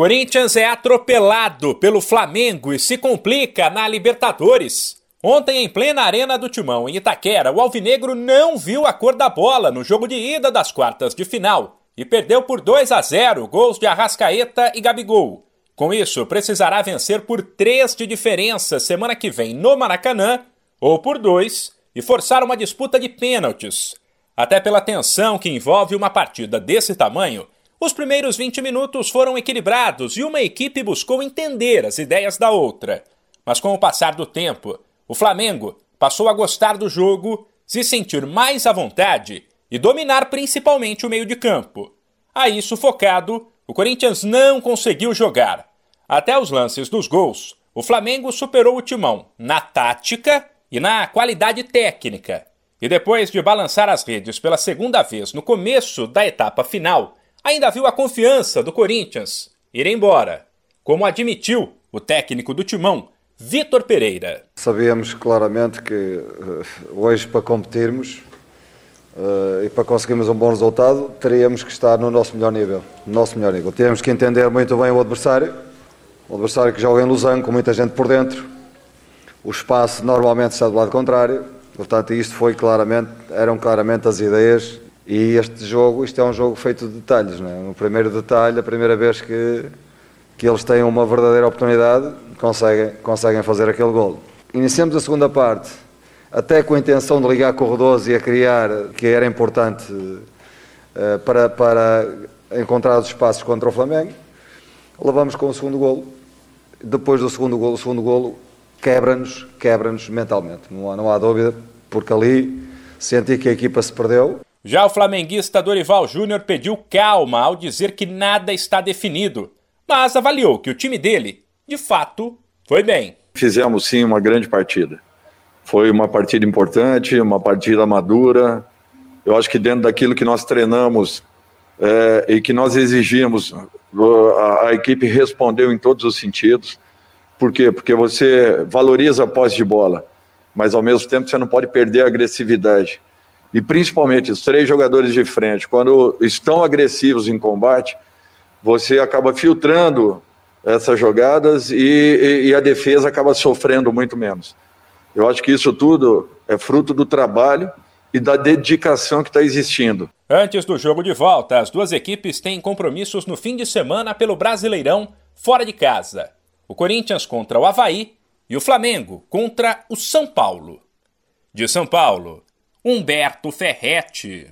Corinthians é atropelado pelo Flamengo e se complica na Libertadores. Ontem, em plena Arena do Timão, em Itaquera, o Alvinegro não viu a cor da bola no jogo de ida das quartas de final e perdeu por 2 a 0 gols de Arrascaeta e Gabigol. Com isso, precisará vencer por 3 de diferença semana que vem no Maracanã ou por 2 e forçar uma disputa de pênaltis. Até pela tensão que envolve uma partida desse tamanho, os primeiros 20 minutos foram equilibrados e uma equipe buscou entender as ideias da outra. Mas com o passar do tempo, o Flamengo passou a gostar do jogo, se sentir mais à vontade e dominar principalmente o meio de campo. Aí, sufocado, o Corinthians não conseguiu jogar. Até os lances dos gols, o Flamengo superou o timão na tática e na qualidade técnica. E depois de balançar as redes pela segunda vez no começo da etapa final, ainda viu a confiança do Corinthians ir embora, como admitiu o técnico do Timão, Vitor Pereira. Sabíamos claramente que eh, hoje, para competirmos uh, e para conseguirmos um bom resultado, teríamos que estar no nosso melhor nível. No nosso melhor nível. Temos que entender muito bem o adversário, o adversário que joga em Lausanne, com muita gente por dentro. O espaço normalmente está do lado contrário. Portanto, isto foi claramente, eram claramente as ideias e este jogo, isto é um jogo feito de detalhes, não é? No primeiro detalhe, a primeira vez que, que eles têm uma verdadeira oportunidade, conseguem, conseguem fazer aquele gol. Iniciamos a segunda parte, até com a intenção de ligar corredores e a criar, que era importante uh, para, para encontrar os espaços contra o Flamengo. Levamos com o segundo golo. Depois do segundo golo, o segundo golo quebra-nos, quebra-nos mentalmente. Não há, não há dúvida, porque ali senti que a equipa se perdeu. Já o flamenguista Dorival Júnior pediu calma ao dizer que nada está definido, mas avaliou que o time dele, de fato, foi bem. Fizemos sim uma grande partida. Foi uma partida importante, uma partida madura. Eu acho que dentro daquilo que nós treinamos é, e que nós exigimos, a, a equipe respondeu em todos os sentidos. Por quê? Porque você valoriza a posse de bola, mas ao mesmo tempo você não pode perder a agressividade e principalmente os três jogadores de frente, quando estão agressivos em combate, você acaba filtrando essas jogadas e, e, e, a defesa acaba sofrendo muito menos. Eu acho que isso tudo é fruto do trabalho e da dedicação que está existindo. Antes do jogo de volta, as duas equipes têm compromissos no fim de semana pelo Brasileirão fora de casa. O Corinthians contra o Havaí e o Flamengo contra o São Paulo. De São Paulo, Humberto Ferretti.